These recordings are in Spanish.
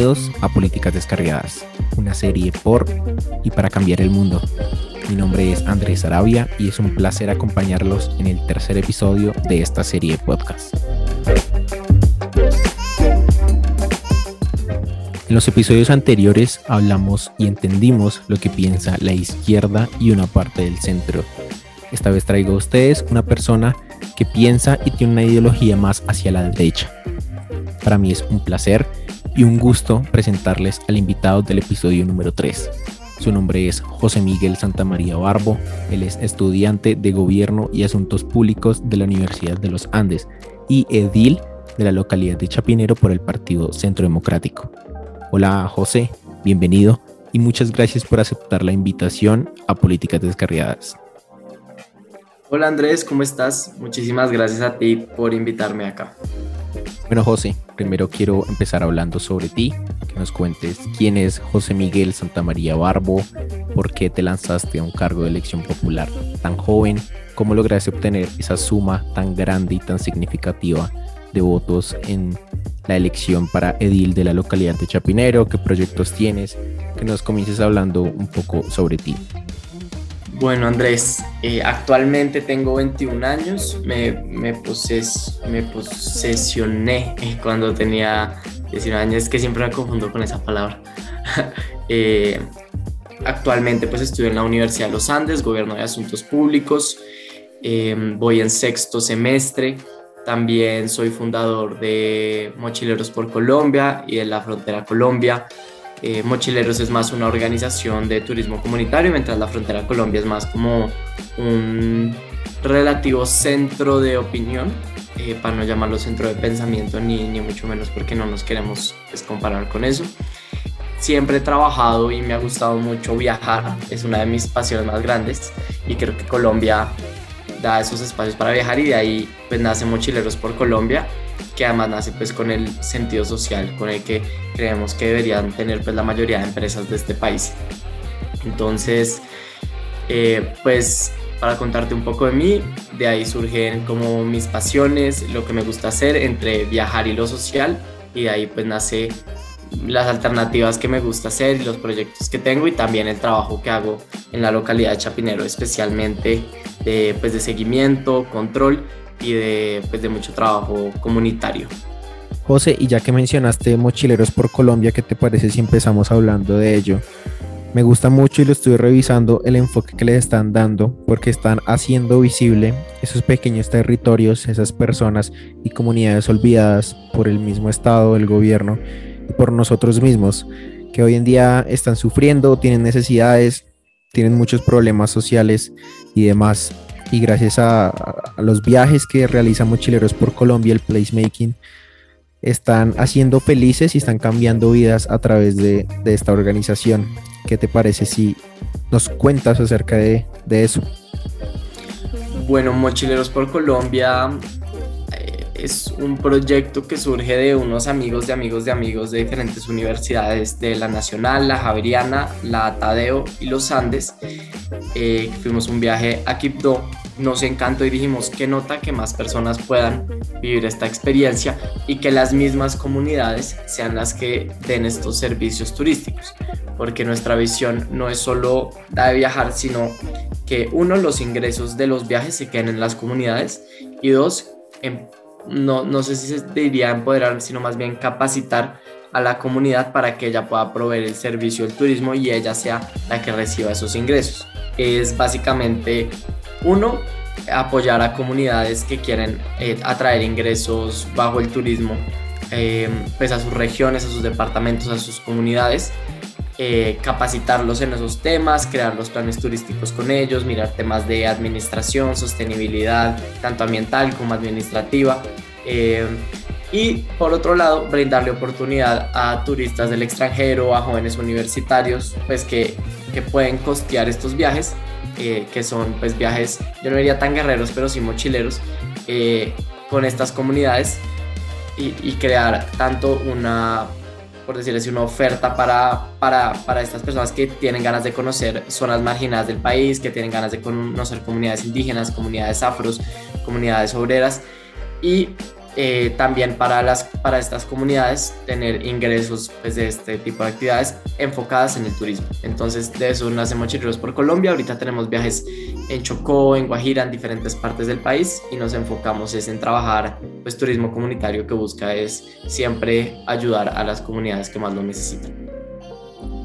Bienvenidos a Políticas Descargadas, una serie por y para cambiar el mundo. Mi nombre es Andrés Arabia y es un placer acompañarlos en el tercer episodio de esta serie de podcast. En los episodios anteriores hablamos y entendimos lo que piensa la izquierda y una parte del centro. Esta vez traigo a ustedes una persona que piensa y tiene una ideología más hacia la derecha. Para mí es un placer y un gusto presentarles al invitado del episodio número 3. Su nombre es José Miguel Santamaría Barbo. Él es estudiante de Gobierno y Asuntos Públicos de la Universidad de los Andes y edil de la localidad de Chapinero por el Partido Centro Democrático. Hola José, bienvenido y muchas gracias por aceptar la invitación a Políticas Descarriadas. Hola Andrés, ¿cómo estás? Muchísimas gracias a ti por invitarme acá. Bueno, José, primero quiero empezar hablando sobre ti, que nos cuentes quién es José Miguel Santamaría Barbo, por qué te lanzaste a un cargo de elección popular tan joven, cómo lograste obtener esa suma tan grande y tan significativa de votos en la elección para edil de la localidad de Chapinero, qué proyectos tienes, que nos comiences hablando un poco sobre ti. Bueno, Andrés, eh, actualmente tengo 21 años. Me, me, me posesioné eh, cuando tenía 19 años, que siempre me confundo con esa palabra. Eh, actualmente pues estudio en la Universidad de los Andes, Gobierno de Asuntos Públicos. voy en sexto semestre. También soy fundador de Mochileros por Colombia y de la Frontera Colombia. Eh, Mochileros es más una organización de turismo comunitario, mientras la Frontera Colombia es más como un relativo centro de opinión, eh, para no llamarlo centro de pensamiento, ni, mucho menos porque no nos queremos pues, comparar con eso. Siempre he trabajado y me ha gustado mucho viajar, es una de mis pasiones más grandes y creo que Colombia da esos espacios para viajar y de ahí pues nace Mochileros por Colombia que además nace pues con el sentido social con el que creemos que deberían tener pues la mayoría de empresas de este país. Entonces, eh, pues para contarte un poco de mí, de ahí surgen como mis pasiones, lo que me gusta hacer entre viajar y lo social y de ahí pues nace las alternativas que me gusta hacer los proyectos que tengo y también el trabajo que hago en la localidad de Chapinero, especialmente de, pues, de seguimiento, control y de, pues, de mucho trabajo comunitario. José, y ya que mencionaste Mochileros por Colombia, ¿qué te parece si empezamos hablando de ello? Me gusta mucho y lo estoy revisando el enfoque que les están dando porque están haciendo visible esos pequeños territorios, esas personas y comunidades olvidadas por el mismo Estado, el gobierno y por nosotros mismos, que hoy en día están sufriendo, tienen necesidades, tienen muchos problemas sociales y demás y gracias a, los viajes que realizan mochileros por Colombia, el placemaking, están haciendo felices y están cambiando vidas a través de, esta organización. ¿Qué te parece si nos cuentas acerca de, de eso? Bueno, Mochileros por Colombia es un proyecto que surge de unos amigos de amigos de amigos de diferentes universidades de la Nacional, la Javeriana, la Tadeo y los Andes. Eh, fuimos un viaje a Quibdó, nos encantó y dijimos que nota que más personas puedan vivir esta experiencia y que las mismas comunidades sean las que den estos servicios turísticos, porque nuestra visión no es solo la de viajar, sino que uno, los ingresos de los viajes se queden en las comunidades y dos, en no, no sé si se diría empoderar, sino más bien capacitar a la comunidad para que ella pueda proveer el servicio del turismo y ella sea la que reciba esos ingresos. Es básicamente, uno, apoyar a comunidades que quieren eh, atraer ingresos bajo el turismo, eh, pues a sus regiones, a sus departamentos, a sus comunidades eh, capacitarlos en esos temas, crear los planes turísticos con ellos, mirar temas de administración, sostenibilidad, tanto ambiental como administrativa. Eh, y por otro lado, brindarle oportunidad a turistas del extranjero, a jóvenes universitarios, pues que, que pueden costear estos viajes, eh, que son pues viajes, yo no diría tan guerreros, pero sí mochileros, con estas comunidades y, y crear tanto una por decirlo así, una oferta para, para, para, estas personas que tienen ganas de conocer zonas marginadas del país, que tienen ganas de conocer comunidades indígenas, comunidades afros, comunidades obreras. Y eh, también para, las, para estas comunidades tener ingresos pues, de este tipo de actividades enfocadas en el turismo. Entonces de eso nacemos Mochileros por Colombia. Ahorita tenemos viajes en Chocó, en Guajira, en diferentes partes del país y nos enfocamos es en trabajar pues turismo comunitario que busca es siempre ayudar a las comunidades que más lo necesitan.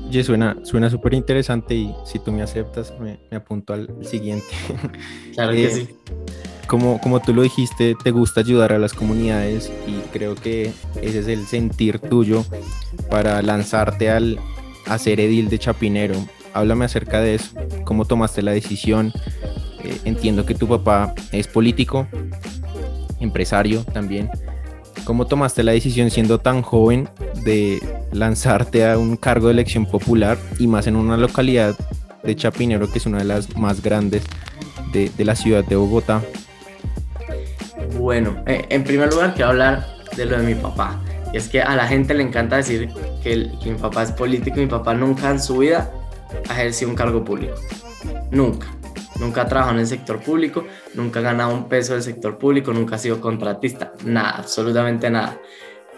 Oye, suena suena súper interesante y si tú me aceptas me, apunto al siguiente. Claro que eh, sí como, como tú lo dijiste, te gusta ayudar a las comunidades y creo que ese es el sentir tuyo para lanzarte al hacer edil de Chapinero. Háblame acerca de eso, cómo tomaste la decisión. Eh, entiendo que tu papá es político, empresario también. ¿Cómo tomaste la decisión siendo tan joven de lanzarte a un cargo de elección popular y más en una localidad de Chapinero que es una de las más grandes de, la ciudad de Bogotá? Bueno, eh, en primer lugar quiero hablar de lo de mi papá. Y es que a la gente le encanta decir que, mi papá es político. Mi papá nunca en su vida ha ejercido un cargo público. Nunca. Nunca ha trabajado en el sector público, nunca ha ganado un peso del sector público, nunca ha sido contratista. Nada, absolutamente nada.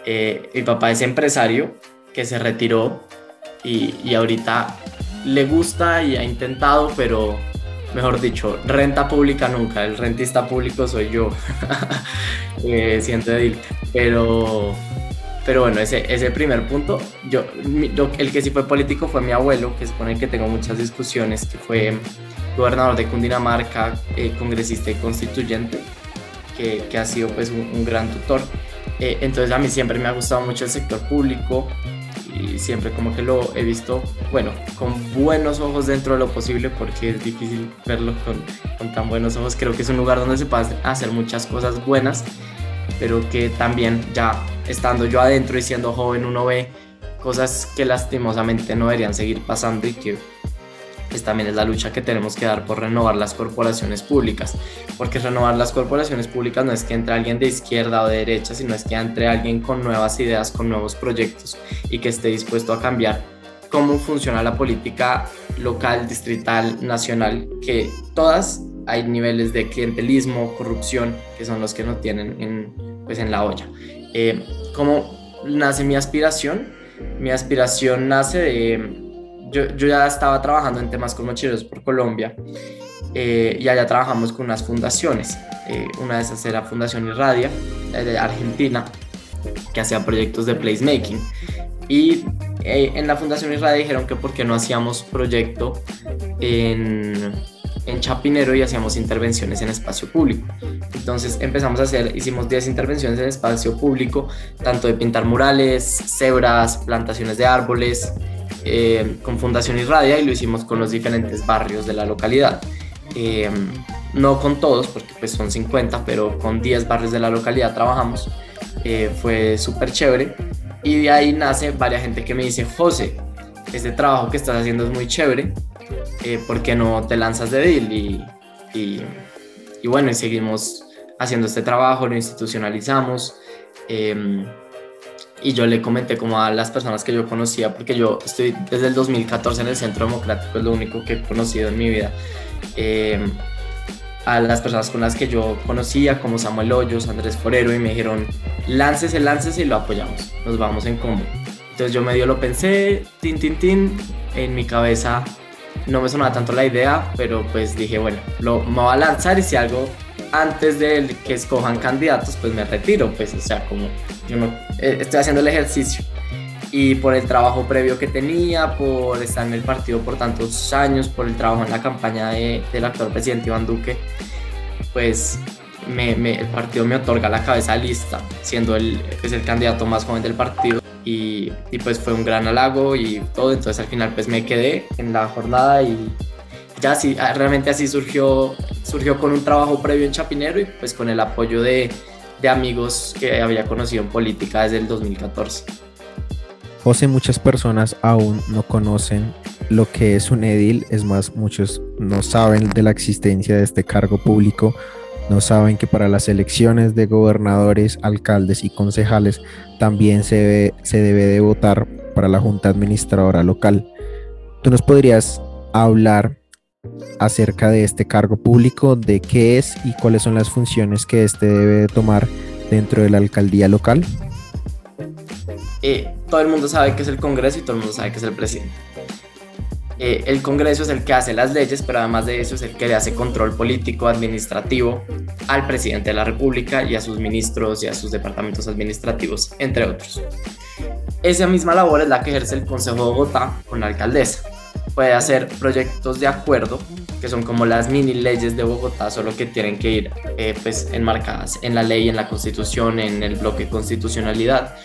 Eh, mi papá es empresario que se retiró y, y ahorita le gusta y ha intentado, pero mejor dicho, renta pública nunca, el rentista público soy yo, eh, siento edil, pero, pero bueno, ese, ese primer punto, yo, el que sí fue político fue mi abuelo, que es con el que tengo muchas discusiones, que fue gobernador de Cundinamarca, eh, congresista y constituyente, que, que, ha sido pues un, gran tutor. Eh, entonces a mí siempre me ha gustado mucho el sector público, y siempre como que lo he visto, bueno, con buenos ojos dentro de lo posible porque es difícil verlo con, con tan buenos ojos. Creo que es un lugar donde se puede hacer muchas cosas buenas, pero que también ya estando yo adentro y siendo joven uno ve cosas que lastimosamente no deberían seguir pasando y que pues también es la lucha que tenemos que dar por renovar las corporaciones públicas, porque renovar las corporaciones públicas no es que entre alguien de izquierda o de derecha, sino es que entre alguien con nuevas ideas, con nuevos proyectos y que esté dispuesto a cambiar cómo funciona la política local, distrital, nacional, que todas hay niveles de clientelismo, corrupción, que son los que no tienen en, pues en la olla. Eh, ¿Cómo nace mi aspiración? Mi aspiración nace de yo, ya estaba trabajando en temas con mochileros por Colombia eh, y allá trabajamos con unas fundaciones. Eh, una de esas era Fundación Irradia, de Argentina, que hacía proyectos de placemaking. Y eh, en la Fundación Irradia dijeron que por qué no hacíamos proyecto en, en Chapinero y hacíamos intervenciones en espacio público. Entonces empezamos a hacer, hicimos 10 intervenciones en espacio público, tanto de pintar murales, cebras, plantaciones de árboles, eh, con Fundación Irradia y lo hicimos con los diferentes barrios de la localidad. Eh, no con todos, porque pues son 50, pero con 10 barrios de la localidad trabajamos. Eh, fue súper chévere. Y de ahí nace varias gente que me dice, José, este trabajo que estás haciendo es muy chévere, ¿por qué no te lanzas de deal? Y, y, y, bueno, y seguimos haciendo este trabajo, lo institucionalizamos y yo le comenté como a las personas que yo conocía, porque yo estoy desde el 2014 en el Centro Democrático, es lo único que he conocido en mi vida, em, a las personas con las que yo conocía, como Samuel Hoyos, Andrés Forero, y me dijeron, láncese, láncese y lo apoyamos, nos vamos en combo. Entonces yo medio lo pensé, tin, tin, tin, en mi cabeza no me sonaba tanto la idea, pero pues dije, bueno, lo, me voy a lanzar y si algo antes de que escojan candidatos, pues me retiro, pues, o sea, como yo no, eh, estoy haciendo el ejercicio. Y por el trabajo previo que tenía, por estar en el partido por tantos años, por el trabajo en la campaña de, del actual presidente Iván Duque, pues me, el partido me otorga la cabeza lista, siendo el, pues, el candidato más joven del partido. Y, y, pues fue un gran halago y todo, entonces al final pues me quedé en la jornada y ya sí, ah, realmente así surgió, surgió con un trabajo previo en Chapinero y pues con el apoyo de, de amigos que había conocido en política desde el 2014. José, muchas personas aún no conocen lo que es un edil, es más, muchos no saben de la existencia de este cargo público, no saben que para las elecciones de gobernadores, alcaldes y concejales también se se debe de votar para la Junta Administradora Local. ¿Tú nos podrías hablar acerca de este cargo público, de qué es y cuáles son las funciones que éste debe tomar dentro de la alcaldía local? Eh, todo el mundo sabe que es el Congreso y todo el mundo sabe que es el presidente. Eh, el Congreso es el que hace las leyes, pero además de eso es el que le hace control político, administrativo al presidente de la República y a sus ministros y a sus departamentos administrativos, entre otros. Esa misma labor es la que ejerce el Consejo de Bogotá con la alcaldesa. Puede hacer proyectos de acuerdo, que son como las mini leyes de Bogotá, solo que tienen que ir eh, pues, enmarcadas en la ley, en la constitución, en el bloque constitucionalidad.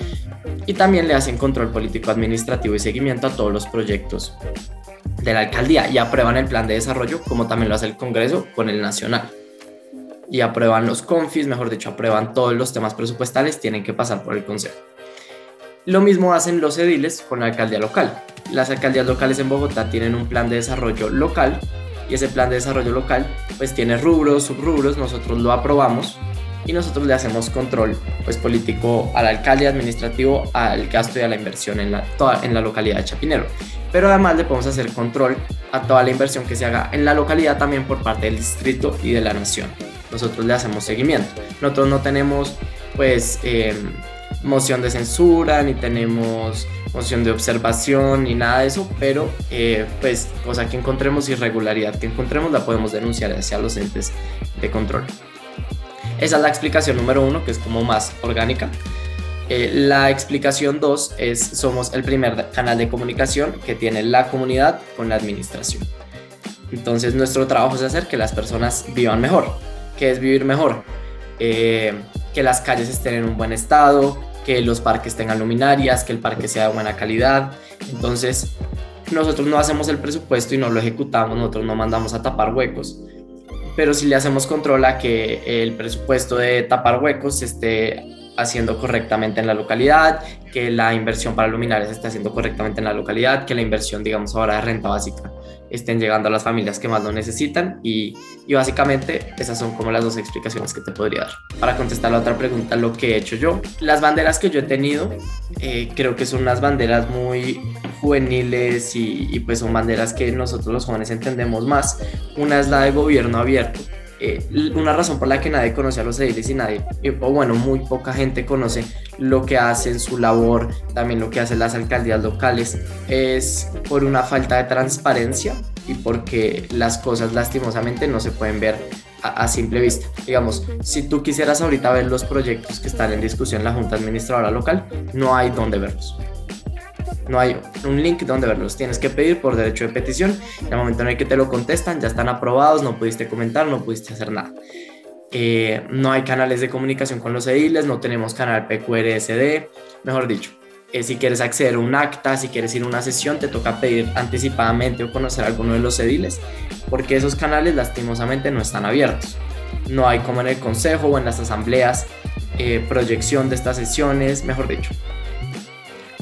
Y también le hacen control político, administrativo y seguimiento a todos los proyectos de la alcaldía y aprueban el plan de desarrollo, como también lo hace el Congreso con el nacional. Y aprueban los confis, mejor dicho, aprueban todos los temas presupuestales, tienen que pasar por el Consejo. Lo mismo hacen los ediles con la alcaldía local. Las alcaldías locales en Bogotá tienen un plan de desarrollo local y ese plan de desarrollo local pues tiene rubros, subrubros, nosotros lo aprobamos y nosotros le hacemos control pues político al alcalde administrativo, al gasto y a la inversión en la, toda, en la localidad de Chapinero. Pero además le podemos hacer control a toda la inversión que se haga en la localidad también por parte del distrito y de la nación. Nosotros le hacemos seguimiento. Nosotros no tenemos pues... Eh, moción de censura, ni tenemos moción de observación, ni nada de eso, pero eh, pues cosa que encontremos, irregularidad que encontremos, la podemos denunciar hacia los entes de control. Esa es la explicación número uno, que es como más orgánica. Eh, la explicación dos es, somos el primer canal de comunicación que tiene la comunidad con la administración. Entonces nuestro trabajo es hacer que las personas vivan mejor. ¿Qué es vivir mejor? Eh, que las calles estén en un buen estado, que los parques tengan luminarias, que el parque sea de buena calidad. Entonces, nosotros no hacemos el presupuesto y no lo ejecutamos, nosotros no mandamos a tapar huecos, pero si le hacemos control a que el presupuesto de tapar huecos esté haciendo correctamente en la localidad, que la inversión para luminarias se esté haciendo correctamente en la localidad, que la inversión, digamos, ahora de renta básica estén llegando a las familias que más lo necesitan y, y, básicamente esas son como las dos explicaciones que te podría dar. Para contestar la otra pregunta, lo que he hecho yo, las banderas que yo he tenido eh, creo que son unas banderas muy juveniles y, y pues son banderas que nosotros los jóvenes entendemos más. Una es la de gobierno abierto, eh, una razón por la que nadie conoce a los ediles y nadie, o bueno, muy poca gente conoce lo que hacen, su labor, también lo que hacen las alcaldías locales, es por una falta de transparencia y porque las cosas lastimosamente no se pueden ver a, simple vista. Digamos, si tú quisieras ahorita ver los proyectos que están en discusión en la Junta Administradora Local, no hay dónde verlos no hay un link donde verlos. Tienes que pedir por derecho de petición. En el momento en el que te lo contestan, ya están aprobados, no pudiste comentar, no pudiste hacer nada. Eh, no hay canales de comunicación con los ediles, no tenemos canal PQRSD, mejor dicho. Eh, si quieres acceder a un acta, si quieres ir a una sesión, te toca pedir anticipadamente o conocer a alguno de los ediles, porque esos canales lastimosamente no están abiertos. No hay como en el consejo o en las asambleas eh, proyección de estas sesiones, mejor dicho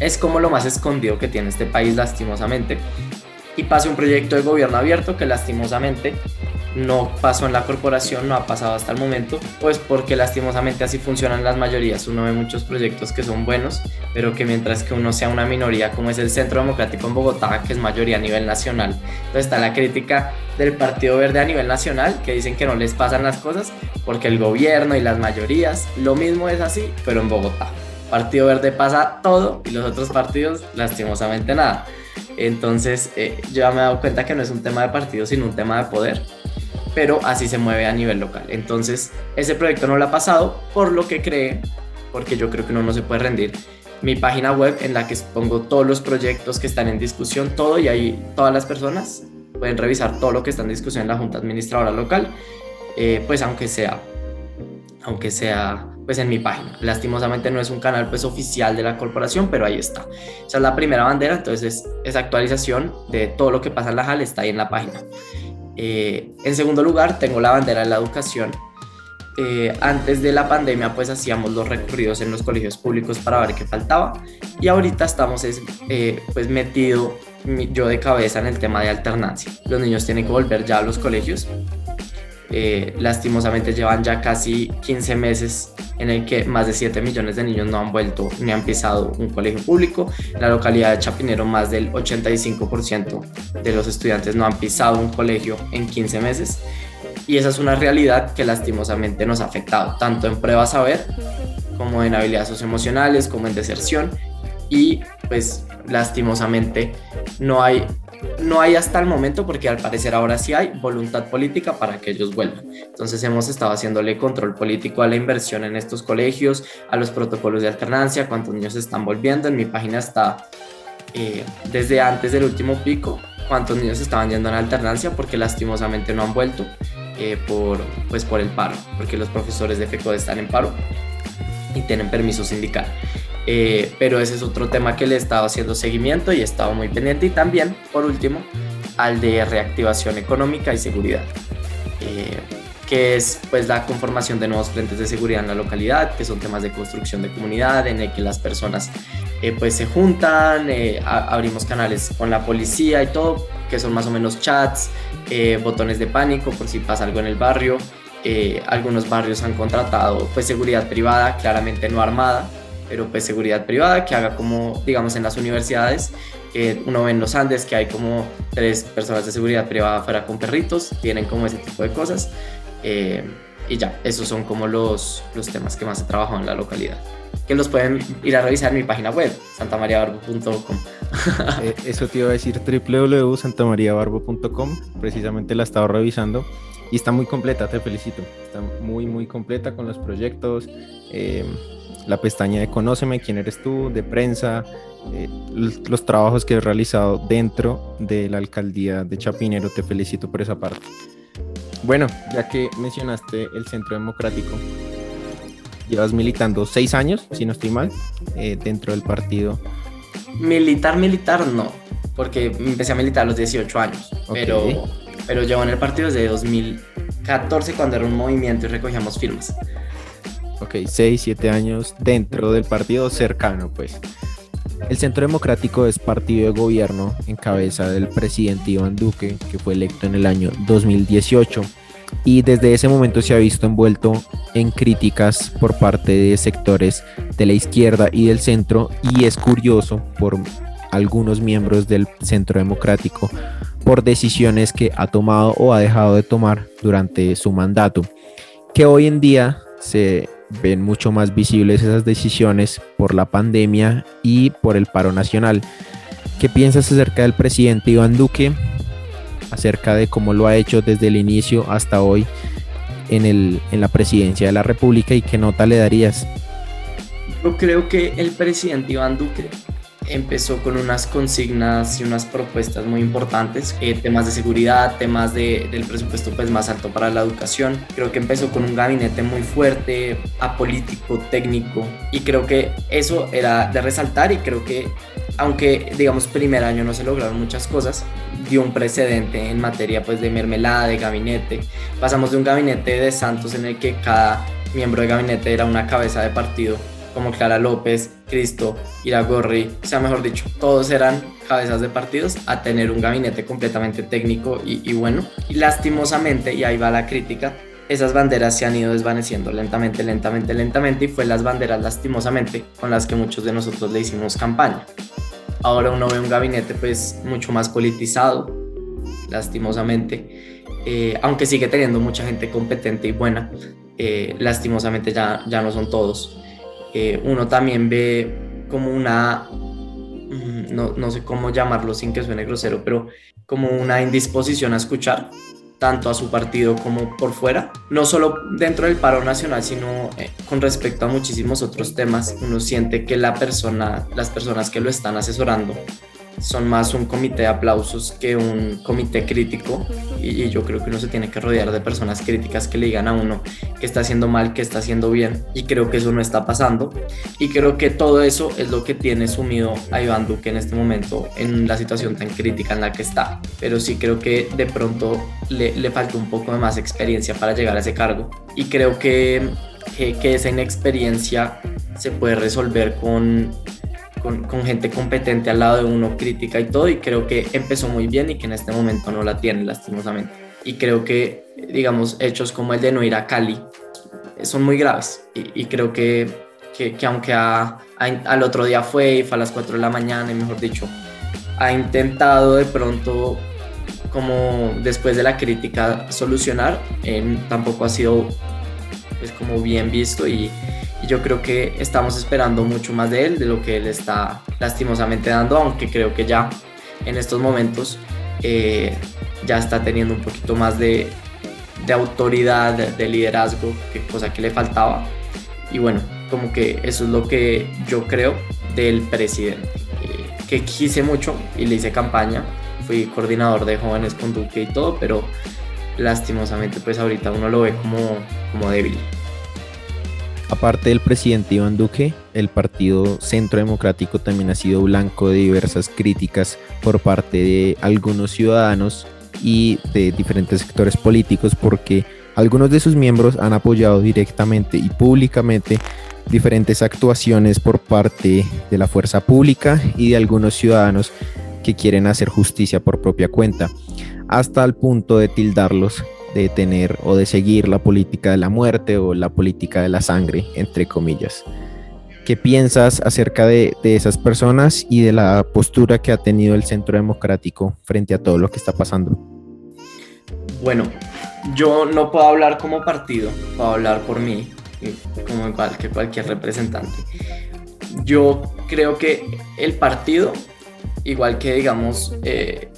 es como lo más escondido que tiene este país lastimosamente. Y pase un proyecto de gobierno abierto que lastimosamente no pasó en la corporación, no ha pasado hasta el momento, pues porque lastimosamente así funcionan las mayorías. Uno ve muchos proyectos que son buenos, pero que mientras que uno sea una minoría, como es el Centro Democrático en Bogotá, que es mayoría a nivel nacional, entonces está la crítica del Partido Verde a nivel nacional, que dicen que no les pasan las cosas porque el gobierno y las mayorías, lo mismo es así, pero en Bogotá. Partido Verde pasa todo y los otros partidos lastimosamente nada. Entonces eh, yo ya me he dado cuenta que no es un tema de partido, sino un tema de poder, pero así se mueve a nivel local. Entonces ese proyecto no lo ha pasado por lo que cree, porque yo creo que uno no se puede rendir. Mi página web en la que pongo todos los proyectos que están en discusión, todo y ahí todas las personas pueden revisar todo lo que está en discusión en la Junta Administradora Local, eh, pues aunque sea, aunque sea pues en mi página. Lastimosamente no es un canal pues oficial de la corporación, pero ahí está. Esa es la primera bandera, entonces esa actualización de todo lo que pasa en la JAL está ahí en la página. Eh, en segundo lugar, tengo la bandera de la educación. Eh, antes de la pandemia pues hacíamos los recorridos en los colegios públicos para ver qué faltaba y ahorita estamos eh, pues metido yo de cabeza en el tema de alternancia. Los niños tienen que volver ya a los colegios eh, lastimosamente llevan ya casi 15 meses en el que más de 7 millones de niños no han vuelto ni han pisado un colegio público. En la localidad de Chapinero más del 85% de los estudiantes no han pisado un colegio en 15 meses. Y esa es una realidad que lastimosamente nos ha afectado tanto en pruebas saber como en habilidades socioemocionales, como en deserción y pues lastimosamente no hay no hay hasta el momento, porque al parecer ahora sí hay voluntad política para que ellos vuelvan. Entonces hemos estado haciéndole control político a la inversión en estos colegios, a los protocolos de alternancia, cuántos niños están volviendo. En mi página está eh, desde antes del último pico cuántos niños estaban yendo en alternancia, porque lastimosamente no han vuelto eh, por, pues por el paro, porque los profesores de FECODE están en paro y tienen permiso sindical. Eh, pero ese es otro tema que le he estado haciendo seguimiento y he estado muy pendiente. Y también, por último, al de reactivación económica y seguridad, eh, que es pues la conformación de nuevos frentes de seguridad en la localidad, que son temas de construcción de comunidad, en el que las personas eh, pues se juntan, abrimos canales con la policía y todo, que son más o menos chats, botones de pánico por si pasa algo en el barrio. algunos barrios han contratado pues seguridad privada, claramente no armada, pero pues seguridad privada que haga como, digamos, en las universidades, uno ve en los Andes que hay como tres personas de seguridad privada afuera con perritos, tienen como ese tipo de cosas. Eh, y ya, esos son como los, los temas que más he trabajado en la localidad. Que los pueden ir a revisar en mi página web, santamariabarbo.com. Eh, eso te iba a decir, www.santamariabarbo.com, precisamente la he estado revisando y está muy completa, te felicito. Está muy, muy completa con los proyectos. Eh, la pestaña de Conóceme, quién eres tú, de prensa, eh, los, trabajos que he realizado dentro de la alcaldía de Chapinero. Te felicito por esa parte. Bueno, ya que mencionaste el Centro Democrático, llevas militando seis años, si no estoy mal, eh, dentro del partido. Militar, militar no, porque empecé a militar a los 18 años, pero, pero llevo en el partido desde 2014 cuando era un movimiento y recogíamos firmas. Ok, 6, 7 años dentro del partido cercano, pues. El Centro Democrático es partido de gobierno en cabeza del presidente Iván Duque, que fue electo en el año 2018. Y desde ese momento se ha visto envuelto en críticas por parte de sectores de la izquierda y del centro. Y es curioso por algunos miembros del Centro Democrático por decisiones que ha tomado o ha dejado de tomar durante su mandato, que hoy en día se ven mucho más visibles esas decisiones por la pandemia y por el paro nacional. ¿Qué piensas acerca del presidente Iván Duque? Acerca de cómo lo ha hecho desde el inicio hasta hoy en, el, en la presidencia de la República y qué nota le darías? Yo creo que el presidente Iván Duque empezó con unas consignas y unas propuestas muy importantes, eh, temas de seguridad, temas de, del presupuesto pues más alto para la educación. Creo que empezó con un gabinete muy fuerte, apolítico, técnico y creo que eso era de resaltar y creo que aunque digamos primer año no se lograron muchas cosas, dio un precedente en materia pues de mermelada, de gabinete. Pasamos de un gabinete de Santos en el que cada miembro de gabinete era una cabeza de partido como Clara López, Cristo, Iragorri, o sea, mejor dicho, todos eran cabezas de partidos, a tener un gabinete completamente técnico y, bueno. Y lastimosamente, y ahí va la crítica, esas banderas se han ido desvaneciendo lentamente, lentamente, lentamente, y fue las banderas lastimosamente con las que muchos de nosotros le hicimos campaña. Ahora uno ve un gabinete pues mucho más politizado, lastimosamente, eh, aunque sigue teniendo mucha gente competente y buena, eh, lastimosamente ya, ya no son todos. Eh, uno también ve como una, mm, no, no, sé cómo llamarlo sin que suene grosero, pero como una indisposición a escuchar tanto a su partido como por fuera, no solo dentro del paro nacional, sino eh, con respecto a muchísimos otros temas, uno siente que la persona, las personas que lo están asesorando son más un comité de aplausos que un comité crítico. Y, yo creo que uno se tiene que rodear de personas críticas que le digan a uno que está haciendo mal, que está haciendo bien. Y creo que eso no está pasando. Y creo que todo eso es lo que tiene sumido a Iván Duque en este momento en la situación tan crítica en la que está. Pero sí creo que de pronto le, le falta un poco de más experiencia para llegar a ese cargo. Y creo que, que, que esa inexperiencia se puede resolver con con, gente competente al lado de uno, crítica y todo, y creo que empezó muy bien y que en este momento no la tiene, lastimosamente. Y creo que, digamos, hechos como el de no ir a Cali eh, son muy graves, y, creo que, que, aunque al otro día fue y fue a las 4 de la mañana, y mejor dicho, ha intentado de pronto como después de la crítica solucionar, tampoco ha sido pues como bien visto y, y yo creo que estamos esperando mucho más de él, de lo que él está lastimosamente dando, aunque creo que ya en estos momentos eh, ya está teniendo un poquito más de, de autoridad, de, liderazgo, que cosa que le faltaba. Y bueno, como que eso es lo que yo creo del presidente, eh, que quise mucho y le hice campaña, fui coordinador de jóvenes con Duque y todo, pero lastimosamente pues ahorita uno lo ve como, como débil. Aparte del presidente Iván Duque, el Partido Centro Democrático también ha sido blanco de diversas críticas por parte de algunos ciudadanos y de diferentes sectores políticos porque algunos de sus miembros han apoyado directamente y públicamente diferentes actuaciones por parte de la fuerza pública y de algunos ciudadanos que quieren hacer justicia por propia cuenta, hasta el punto de tildarlos de tener o de seguir la política de la muerte o la política de la sangre, entre comillas. ¿Qué piensas acerca de, esas personas y de la postura que ha tenido el Centro Democrático frente a todo lo que está pasando? Bueno, yo no puedo hablar como partido, puedo hablar por mí, como igual que cualquier representante. Yo creo que el partido, igual que digamos eh,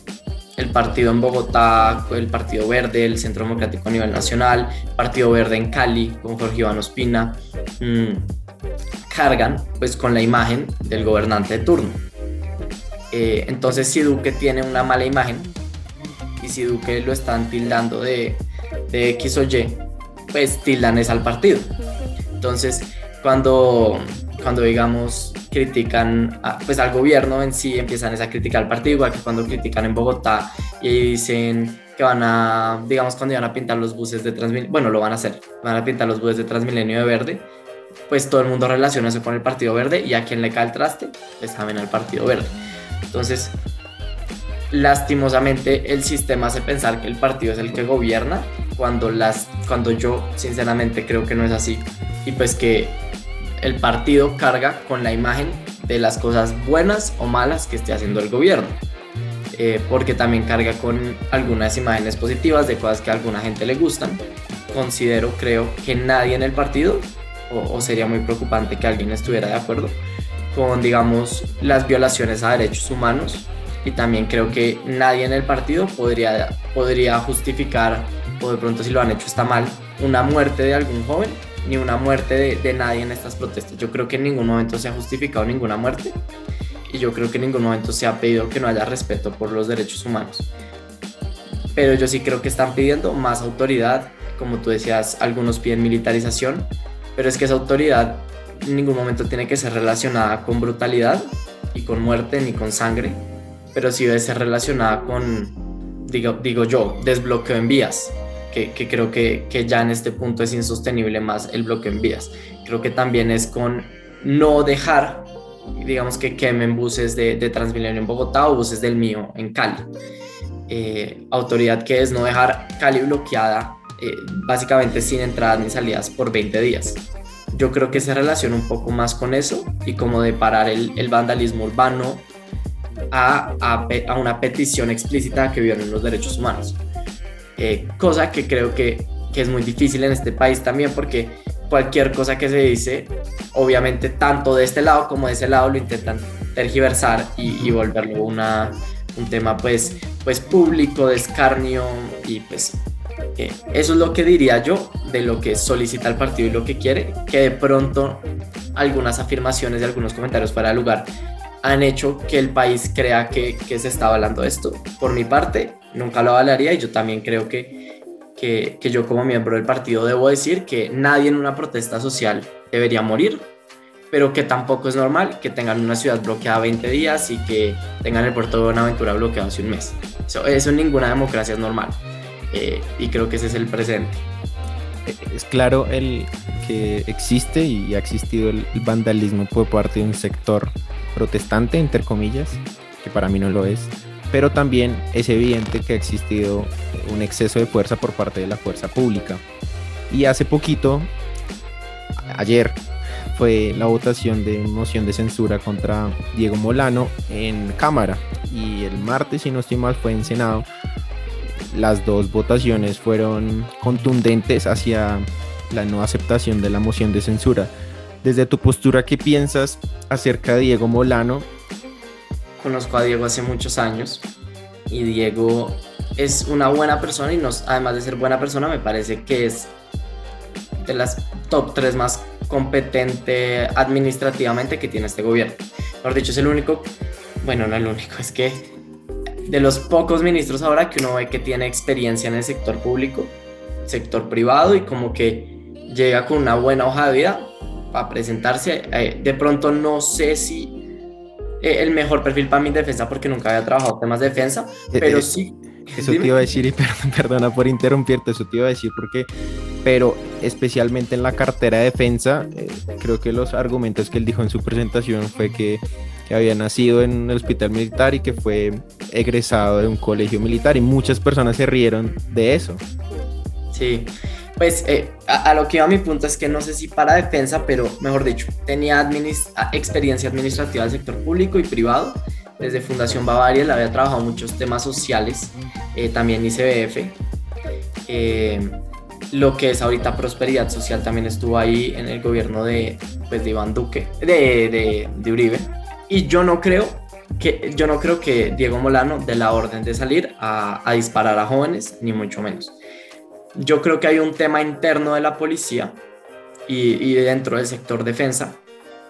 el Partido en Bogotá, el Partido Verde, el Centro Democrático a nivel nacional, Partido Verde en Cali con Jorge Iván Ospina, mm, cargan pues con la imagen del gobernante de turno. Eh, entonces si Duque tiene una mala imagen y si Duque lo están tildando de, de X o Y, pues tildan es al partido. Entonces cuando cuando digamos critican pues al gobierno en sí empiezan a criticar al partido igual que cuando critican en Bogotá y dicen que van a digamos cuando van a pintar los buses de Transmilenio bueno lo van a hacer van a pintar los buses de Transmilenio de verde pues todo el mundo relaciona eso con el Partido Verde y a quien le cae el traste pues saben al Partido Verde. Entonces lastimosamente el sistema hace pensar que el partido es el que gobierna cuando las cuando yo sinceramente creo que no es así. Y pues que el partido carga con la imagen de las cosas buenas o malas que esté haciendo el gobierno. Eh, porque también carga con algunas imágenes positivas de cosas que a alguna gente le gustan. Considero, creo, que nadie en el partido, o, sería muy preocupante que alguien estuviera de acuerdo con, digamos, las violaciones a derechos humanos. Y también creo que nadie en el partido podría, podría justificar, o de pronto si lo han hecho está mal, una muerte de algún joven ni una muerte de, nadie en estas protestas. Yo creo que en ningún momento se ha justificado ninguna muerte y yo creo que en ningún momento se ha pedido que no haya respeto por los derechos humanos. Pero yo sí creo que están pidiendo más autoridad, como tú decías, algunos piden militarización, pero es que esa autoridad en ningún momento tiene que ser relacionada con brutalidad y con muerte ni con sangre, pero sí debe ser relacionada con, digo, digo yo, desbloqueo en vías, que, creo que, que, ya en este punto es insostenible más el bloque en vías. Creo que también es con no dejar, digamos, que quemen buses de, de Transmilenio en Bogotá o buses del mío en Cali. Eh, autoridad que es no dejar Cali bloqueada eh, básicamente sin entradas ni salidas por 20 días. Yo creo que se relaciona un poco más con eso y como de parar el, el vandalismo urbano a, a, a, una petición explícita que violen los derechos humanos. Eh, cosa que creo que, que, es muy difícil en este país también porque cualquier cosa que se dice, obviamente tanto de este lado como de ese lado lo intentan tergiversar y, volverlo una, un tema pues, pues público, de escarnio y pues eh, eso es lo que diría yo de lo que solicita el partido y lo que quiere, que de pronto algunas afirmaciones y algunos comentarios para el lugar han hecho que el país crea que, que se está hablando de esto. Por mi parte, nunca lo avalaría y yo también creo que, que, que, yo como miembro del partido debo decir que nadie en una protesta social debería morir, pero que tampoco es normal que tengan una ciudad bloqueada 20 días y que tengan el puerto de Buenaventura bloqueado hace un mes. Eso, eso en ninguna democracia es normal eh, y creo que ese es el presente. Es claro el que existe y ha existido el vandalismo por parte de un sector protestante, entre comillas, que para mí no lo es, pero también es evidente que ha existido un exceso de fuerza por parte de la fuerza pública. Y hace poquito, ayer, fue la votación de moción de censura contra Diego Molano en Cámara y el martes, si no estoy mal, fue en Senado. Las dos votaciones fueron contundentes hacia la no aceptación de la moción de censura Desde tu postura, ¿qué piensas acerca de Diego Molano? Conozco a Diego hace muchos años y Diego es una buena persona y nos, además de ser buena persona, me parece que es de las top 3 más competente administrativamente que tiene este gobierno. Por dicho, es el único, bueno, no el único, es que de los pocos ministros ahora que uno ve que tiene experiencia en el sector público, sector privado y como que llega con una buena hoja de vida para presentarse. Eh, de pronto no sé si eh, el mejor perfil para mi defensa porque nunca había trabajado temas de defensa, eh, pero sí. Eso te iba a decir y perdona por interrumpirte, eso te iba a decir porque, pero especialmente en la cartera de defensa, creo que los argumentos que él dijo en su presentación fue que, que había nacido en el hospital militar y que fue egresado de un colegio militar y muchas personas se rieron de eso. Sí, pues eh, a, lo que iba mi punto es que no sé si para defensa, pero mejor dicho, tenía experiencia administrativa del sector público y privado. Desde Fundación Bavaria le había trabajado muchos temas sociales, eh, también ICBF. Eh, lo que es ahorita prosperidad social también estuvo ahí en el gobierno de, pues, de Iván Duque, de, de, Uribe. Y yo no creo que, yo no creo que Diego Molano dé la orden de salir a disparar a jóvenes, ni mucho menos yo creo que hay un tema interno de la policía y, dentro del sector defensa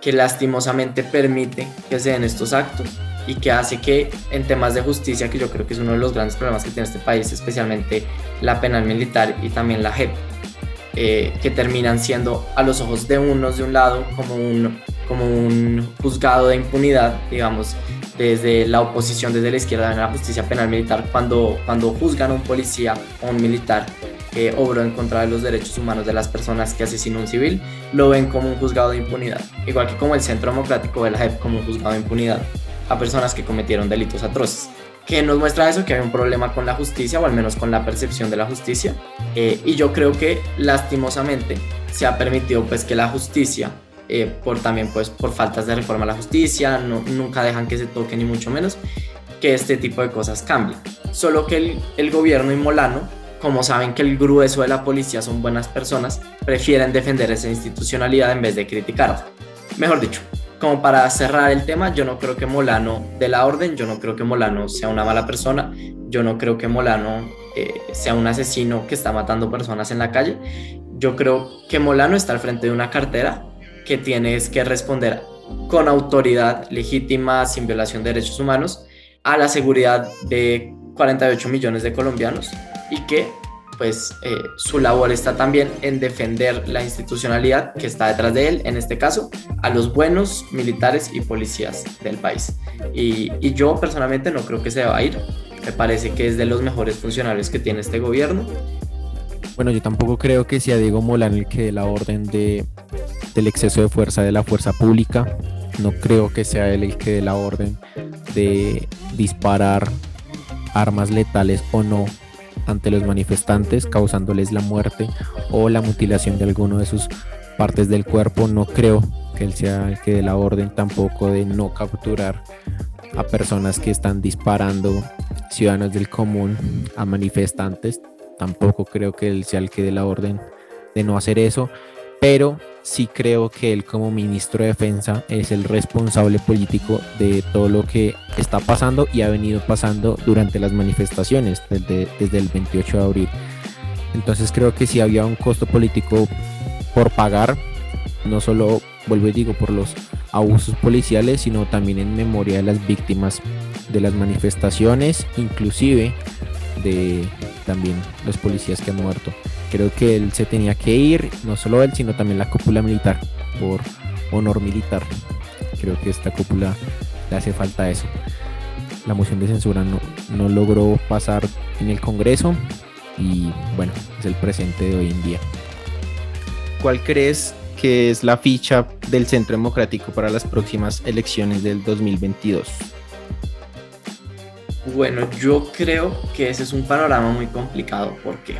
que lastimosamente permite que se den estos actos y que hace que en temas de justicia, que yo creo que es uno de los grandes problemas que tiene este país, especialmente la penal militar y también la JEP, eh, que terminan siendo a los ojos de unos de un lado como un, como un juzgado de impunidad, digamos, desde la oposición, desde la izquierda en la justicia penal militar, cuando, cuando juzgan a un policía o un militar que obró en contra de los derechos humanos de las personas que asesinó un civil, lo ven como un juzgado de impunidad, igual que como el Centro Democrático de la JEP como un juzgado de impunidad a personas que cometieron delitos atroces. ¿Qué nos muestra eso? Que hay un problema con la justicia, o al menos con la percepción de la justicia. Eh, y yo creo que lastimosamente se ha permitido pues que la justicia, eh, por también pues por faltas de reforma a la justicia, no, nunca dejan que se toque ni mucho menos, que este tipo de cosas cambien. Solo que el, el gobierno y Molano como saben que el grueso de la policía son buenas personas, prefieren defender esa institucionalidad en vez de criticarla. Mejor dicho, como para cerrar el tema, yo no creo que Molano de la orden, yo no creo que Molano sea una mala persona, yo no creo que Molano eh, sea un asesino que está matando personas en la calle, yo creo que Molano está al frente de una cartera que tienes que responder con autoridad legítima, sin violación de derechos humanos, a la seguridad de 48 millones de colombianos y que pues eh, su labor está también en defender la institucionalidad que está detrás de él, en este caso, a los buenos militares y policías del país. Y, yo personalmente no creo que se va a ir, me parece que es de los mejores funcionarios que tiene este gobierno. Bueno, yo tampoco creo que sea Diego Molano el que dé la orden de, del exceso de fuerza de la fuerza pública, no creo que sea él el que dé la orden de disparar armas letales o no ante los manifestantes, causándoles la muerte o la mutilación de alguno de sus partes del cuerpo. No creo que él sea el que dé la orden tampoco de no capturar a personas que están disparando ciudadanos del común a manifestantes. Tampoco creo que él sea el que dé la orden de no hacer eso, pero sí creo que él como ministro de Defensa es el responsable político de todo lo que está pasando y ha venido pasando durante las manifestaciones desde, desde el 28 de abril. Entonces creo que sí había un costo político por pagar, no solo, vuelvo y digo, por los abusos policiales, sino también en memoria de las víctimas de las manifestaciones, inclusive de también los policías que han muerto creo que él se tenía que ir, no solo él, sino también la cúpula militar, por honor militar. Creo que esta cúpula le hace falta eso. La moción de censura no, no logró pasar en el Congreso y bueno, es el presente de hoy en día. ¿Cuál crees que es la ficha del Centro Democrático para las próximas elecciones del 2022? Bueno, yo creo que ese es un panorama muy complicado porque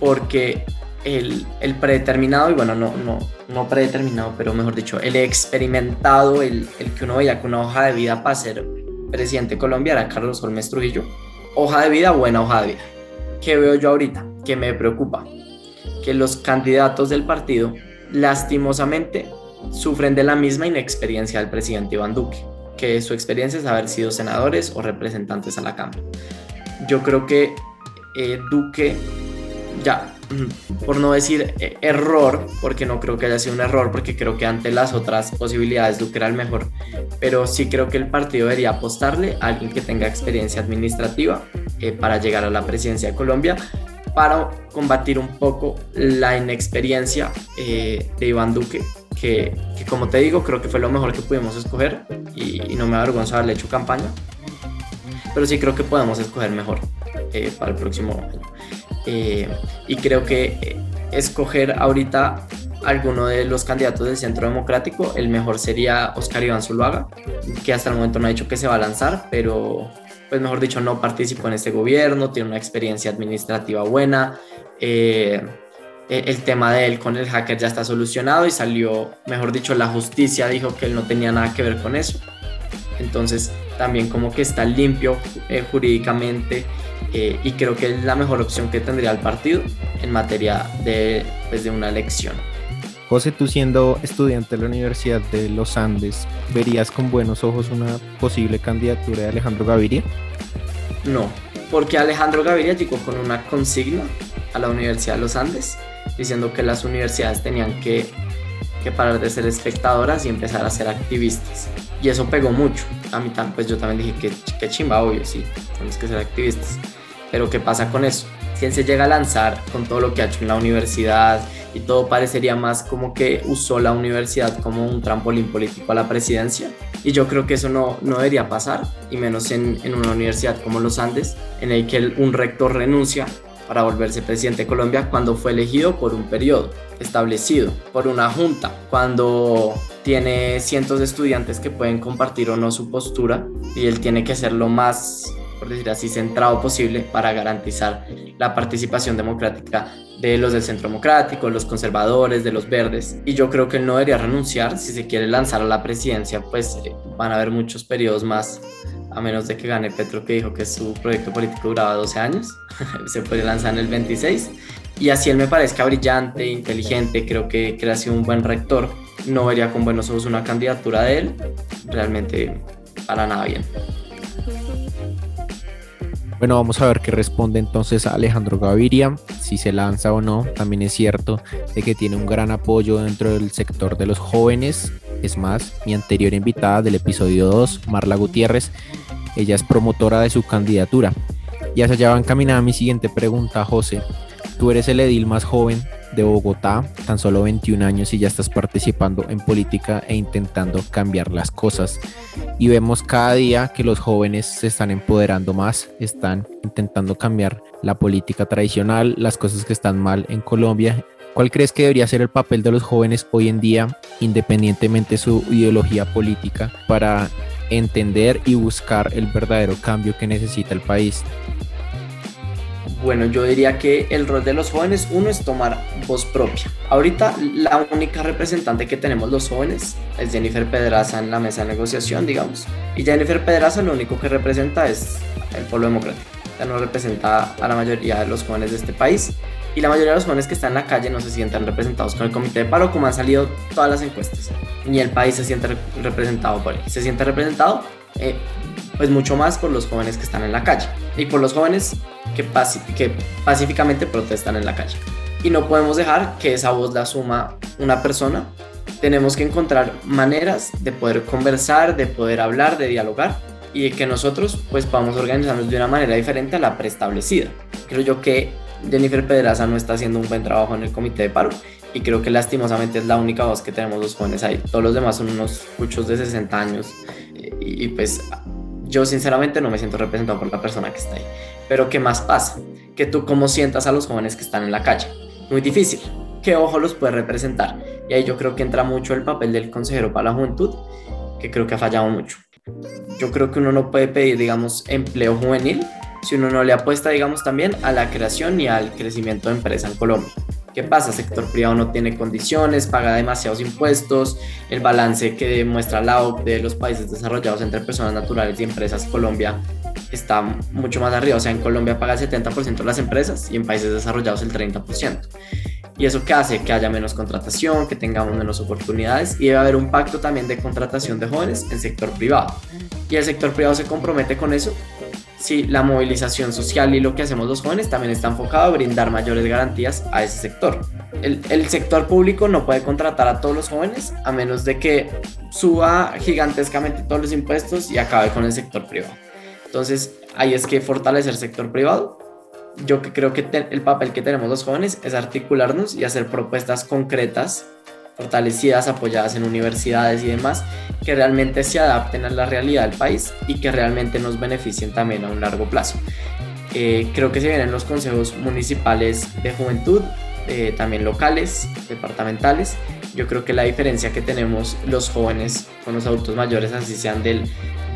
porque el, el, predeterminado, y bueno, no, no, no predeterminado, pero mejor dicho, el experimentado, el, el que uno veía con una hoja de vida para ser presidente de Colombia era Carlos Holmes Trujillo. Hoja de vida, buena hoja de vida. ¿Qué veo yo ahorita? Que me preocupa. Que los candidatos del partido lastimosamente sufren de la misma inexperiencia del presidente Iván Duque, que su experiencia es haber sido senadores o representantes a la Cámara. Yo creo que eh, Duque ya. Por no decir eh, error, porque no creo que haya sido un error, porque creo que ante las otras posibilidades Duque era el mejor, pero sí creo que el partido debería apostarle a alguien que tenga experiencia administrativa eh, para llegar a la presidencia de Colombia, para combatir un poco la inexperiencia eh, de Iván Duque, que, como te digo, creo que fue lo mejor que pudimos escoger y, y no me avergüenza haberle hecho campaña, pero sí creo que podemos escoger mejor para el próximo año. Eh, y creo que eh, escoger ahorita alguno de los candidatos del Centro Democrático, el mejor sería Oscar Iván Zuluaga, que hasta el momento no ha dicho que se va a lanzar, pero pues mejor dicho no participó en este gobierno, tiene una experiencia administrativa buena. Eh, el tema de él con el hacker ya está solucionado y salió, mejor dicho, la justicia dijo que él no tenía nada que ver con eso. Entonces también como que está limpio jurídicamente eh, y creo que es la mejor opción que tendría el partido en materia de, pues, de una elección. José, tú siendo estudiante de la Universidad de los Andes, ¿verías con buenos ojos una posible candidatura de Alejandro Gaviria? No, porque Alejandro Gaviria llegó con una consigna a la Universidad de los Andes diciendo que las universidades tenían que, que parar de ser espectadoras y empezar a ser activistas. Y eso pegó mucho. A mí también, pues yo también dije que, que chimba, obvio, sí, tenemos que ser activistas. Pero ¿qué pasa con eso? Si él se llega a lanzar con todo lo que ha hecho en la universidad y todo parecería más como que usó la universidad como un trampolín político a la presidencia. Y yo creo que eso no, no debería pasar, y menos en, una universidad como los Andes, en el que un rector renuncia para volverse presidente de Colombia cuando fue elegido por un periodo establecido, por una junta, cuando tiene cientos de estudiantes que pueden compartir o no su postura y él tiene que ser lo más por decir así, centrado posible para garantizar la participación democrática de los del centro democrático, los conservadores, de los verdes. Y yo creo que él no debería renunciar. Si se quiere lanzar a la presidencia, pues eh, van a haber muchos periodos más, a menos de que gane Petro, que dijo que su proyecto político duraba 12 años. se puede lanzar en el 26. Y así él me parezca brillante, inteligente, creo que, que ha sido un buen rector. No vería con buenos ojos una candidatura de él. Realmente para nada bien. Bueno, vamos a ver qué responde entonces Alejandro Gaviria, si se lanza o no. También es cierto de que tiene un gran apoyo dentro del sector de los jóvenes. Es más, mi anterior invitada del episodio 2, Marla Gutiérrez, ella es promotora de su candidatura. Y hacia allá va encaminada mi siguiente pregunta, José. Tú eres el edil más joven de Bogotá, tan solo 21 años y ya estás participando en política e intentando cambiar las cosas. Y vemos cada día que los jóvenes se están empoderando más, están intentando cambiar la política tradicional, las cosas que están mal en Colombia. ¿Cuál crees que debería ser el papel de los jóvenes hoy en día, independientemente de su ideología política, para entender y buscar el verdadero cambio que necesita el país? Bueno, yo diría que el rol de los jóvenes, uno es tomar voz propia. Ahorita la única representante que tenemos los jóvenes es Jennifer Pedraza en la mesa de negociación, digamos. Y Jennifer Pedraza lo único que representa es el pueblo democrático. Ya no representa a la mayoría de los jóvenes de este país. Y la mayoría de los jóvenes que están en la calle no se sienten representados con el comité de paro, como han salido todas las encuestas. Ni el país se siente representado por él. Se siente representado eh, pues mucho más por los jóvenes que están en la calle y por los jóvenes que, pacíficamente protestan en la calle. Y no podemos dejar que esa voz la suma una persona. Tenemos que encontrar maneras de poder conversar, de poder hablar, de dialogar y de que nosotros pues podamos organizarnos de una manera diferente a la preestablecida. Creo yo que Jennifer Pedraza no está haciendo un buen trabajo en el comité de paro y creo que lastimosamente es la única voz que tenemos los jóvenes ahí. Todos los demás son unos muchos de 60 años eh, y, y pues yo sinceramente no me siento representado por la persona que está ahí. Pero ¿qué más pasa? Que tú cómo sientas a los jóvenes que están en la calle. Muy difícil. ¿Qué ojo los puede representar? Y ahí yo creo que entra mucho el papel del consejero para la juventud, que creo que ha fallado mucho. Yo creo que uno no puede pedir, digamos, empleo juvenil si uno no le apuesta, digamos, también a la creación y al crecimiento de empresa en Colombia. ¿Qué pasa? El sector privado no tiene condiciones, paga demasiados impuestos, el balance que demuestra la OCDE de los países desarrollados entre personas naturales y empresas, Colombia está mucho más arriba. O sea, en Colombia paga el 70% de las empresas y en países desarrollados el 30%. ¿Y eso qué hace? Que haya menos contratación, que tengamos menos oportunidades y debe haber un pacto también de contratación de jóvenes en sector privado. Y el sector privado se compromete con eso. Si la movilización social y lo que hacemos los jóvenes también está enfocado a brindar mayores garantías a ese sector. El, sector público no puede contratar a todos los jóvenes a menos de que suba gigantescamente todos los impuestos y acabe con el sector privado. Entonces, ahí es que fortalecer el sector privado yo creo que el papel que tenemos los jóvenes es articularnos y hacer propuestas concretas, fortalecidas, apoyadas en universidades y demás, que realmente se adapten a la realidad del país y que realmente nos beneficien también a un largo plazo. Eh, creo que se vienen los consejos municipales de juventud, eh, también locales, departamentales. Yo creo que la diferencia que tenemos los jóvenes con los adultos mayores, así sean del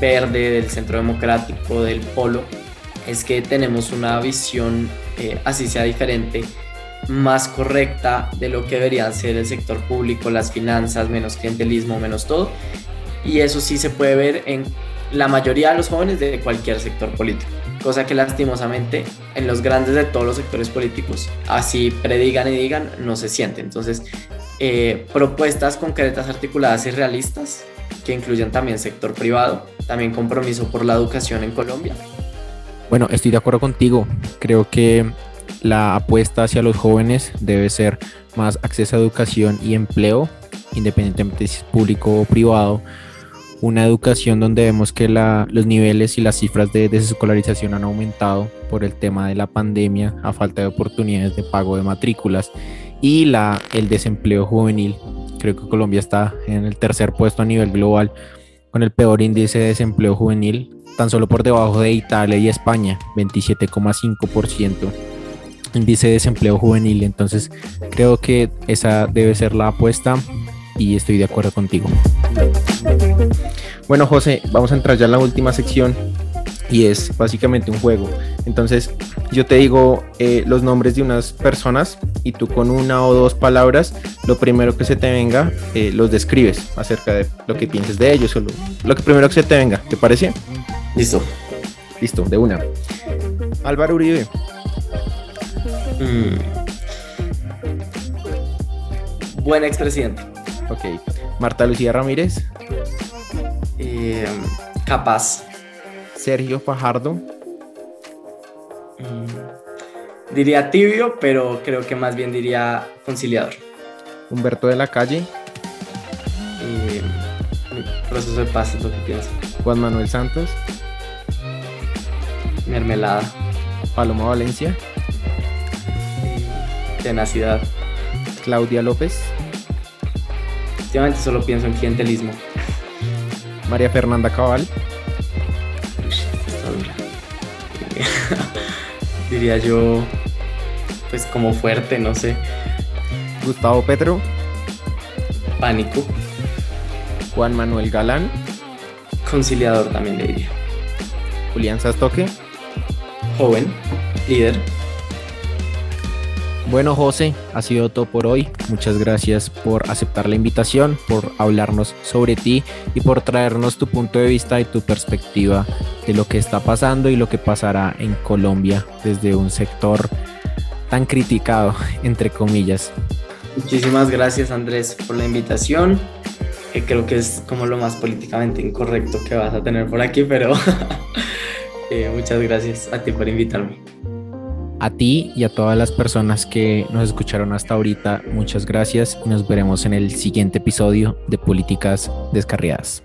verde, del centro democrático, del polo, es que tenemos una visión, eh, así sea diferente, más correcta de lo que debería ser el sector público, las finanzas, menos clientelismo, menos todo. Y eso sí se puede ver en la mayoría de los jóvenes de cualquier sector político, cosa que lastimosamente en los grandes de todos los sectores políticos, así predigan y digan, no se siente. Entonces, eh, propuestas concretas, articuladas y realistas que incluyan también sector privado, también compromiso por la educación en Colombia bueno, estoy de acuerdo contigo. Creo que la apuesta hacia los jóvenes debe ser más acceso a educación y empleo, independientemente si es público o privado. Una educación donde vemos que los niveles y las cifras de desescolarización han aumentado por el tema de la pandemia, a falta de oportunidades de pago de matrículas y el desempleo juvenil. Creo que Colombia está en el tercer puesto a nivel global con el peor índice de desempleo juvenil tan solo por debajo de Italia y España, 27,5% índice de desempleo juvenil. Entonces creo que esa debe ser la apuesta y estoy de acuerdo contigo. Bueno, José, vamos a entrar ya en la última sección y es básicamente un juego. Entonces, yo te digo eh, los nombres de unas personas y tú con una o dos palabras, lo primero que se te venga, eh, los describes acerca de lo que pienses de ellos o lo, que primero que se te venga. ¿Te parece? Listo. Listo, de una. Álvaro Uribe. Mm. Buen expresidente. Ok. Marta Lucía Ramírez. Eh, capaz. Sergio Fajardo. Mm, diría tibio, pero creo que más bien diría conciliador. Humberto de la Calle. Eh, proceso de paz es lo que pienso. Juan Manuel Santos. Mermelada. Paloma Valencia. Tenacidad. Claudia López. Últimamente solo pienso en clientelismo. María Fernanda Cabal. Diría yo, pues como fuerte, no sé. Gustavo Petro. Pánico. Juan Manuel Galán. Conciliador también le diría. Julián Sastoque. Joven, líder. Bueno, José, ha sido todo por hoy. Muchas gracias por aceptar la invitación, por hablarnos sobre ti y por traernos tu punto de vista y tu perspectiva de lo que está pasando y lo que pasará en Colombia desde un sector tan criticado, entre comillas. Muchísimas gracias, Andrés, por la invitación. Que creo que es como lo más políticamente incorrecto que vas a tener por aquí, pero eh, muchas gracias a ti por invitarme a ti y a todas las personas que nos escucharon hasta ahorita, muchas gracias y nos veremos en el siguiente episodio de Políticas Descarriadas.